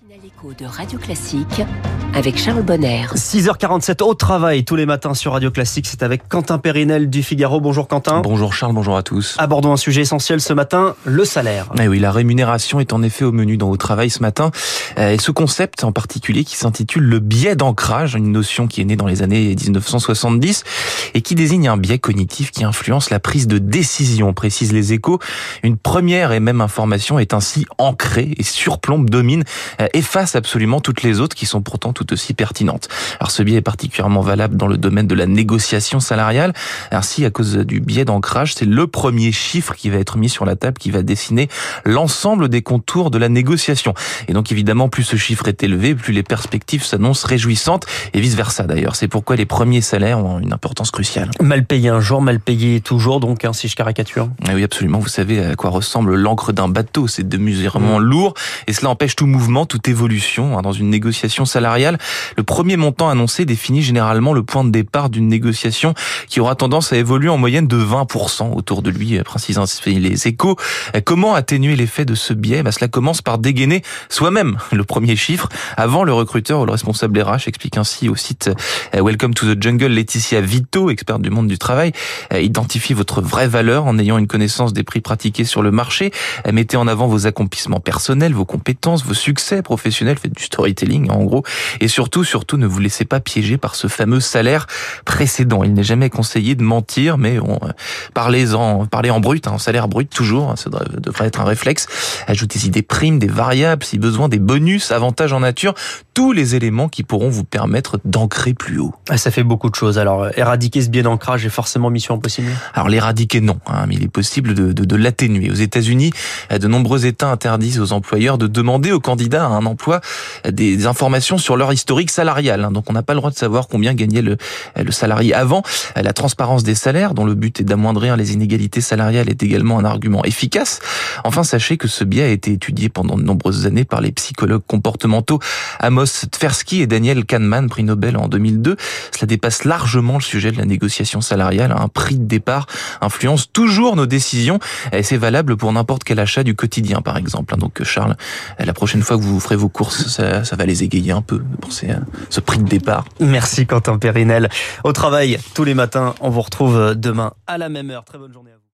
De Radio Classique avec Charles Bonner. 6h47 au travail tous les matins sur Radio Classique. C'est avec Quentin Périnel du Figaro. Bonjour Quentin. Bonjour Charles, bonjour à tous. Abordons un sujet essentiel ce matin, le salaire. Eh oui, la rémunération est en effet au menu dans Au travail ce matin. Euh, et ce concept en particulier qui s'intitule le biais d'ancrage, une notion qui est née dans les années 1970 et qui désigne un biais cognitif qui influence la prise de décision, précise les échos. Une première et même information est ainsi ancrée et surplombe, domine euh, efface absolument toutes les autres qui sont pourtant tout aussi pertinentes. Alors ce biais est particulièrement valable dans le domaine de la négociation salariale. Ainsi, à cause du biais d'ancrage, c'est le premier chiffre qui va être mis sur la table qui va dessiner l'ensemble des contours de la négociation. Et donc évidemment, plus ce chiffre est élevé, plus les perspectives s'annoncent réjouissantes et vice versa d'ailleurs. C'est pourquoi les premiers salaires ont une importance cruciale. Mal payé un jour, mal payé toujours, donc hein, si je caricature. Ah oui, absolument. Vous savez à quoi ressemble l'encre d'un bateau. C'est démesurément lourd et cela empêche tout mouvement, tout évolution hein, dans une négociation salariale. Le premier montant annoncé définit généralement le point de départ d'une négociation qui aura tendance à évoluer en moyenne de 20% autour de lui, précisant les échos. Comment atténuer l'effet de ce biais? Bah, Cela commence par dégainer soi-même le premier chiffre avant le recruteur ou le responsable RH, explique ainsi au site euh, Welcome to the Jungle Laetitia Vito, experte du monde du travail. Euh, identifiez votre vraie valeur en ayant une connaissance des prix pratiqués sur le marché. Euh, mettez en avant vos accomplissements personnels, vos compétences, vos succès professionnel, faites du storytelling en gros, et surtout, surtout, ne vous laissez pas piéger par ce fameux salaire précédent. Il n'est jamais conseillé de mentir, mais on, euh, parlez-en, parlez en brut, en salaire brut toujours, hein, ça devrait être un réflexe. Ajoutez-y des primes, des variables, si besoin, des bonus, avantages en nature, tous les éléments qui pourront vous permettre d'ancrer plus haut. Ah, ça fait beaucoup de choses. Alors, euh, éradiquer ce biais d'ancrage est forcément mission impossible? Alors, l'éradiquer, non, hein, mais il est possible de, de, de l'atténuer. Aux États-Unis, de nombreux États interdisent aux employeurs de demander aux candidats un emploi des informations sur leur historique salarial. Hein. Donc on n'a pas le droit de savoir combien gagnait le, le salarié avant. La transparence des salaires, dont le but est d'amoindrir les inégalités salariales, est également un argument efficace. Enfin, sachez que ce biais a été étudié pendant de nombreuses années par les psychologues comportementaux Amos Tversky et Daniel Kahneman, prix Nobel en 2002. Cela dépasse largement le sujet de la négociation salariale. Un prix de départ influence toujours nos décisions et c'est valable pour n'importe quel achat du quotidien, par exemple. Donc Charles, la prochaine fois que vous vos courses, ça, va les égayer un peu à ce prix de départ. Merci Quentin Périnel. Au travail, tous les matins, on vous retrouve demain à la même heure. Très bonne journée à vous.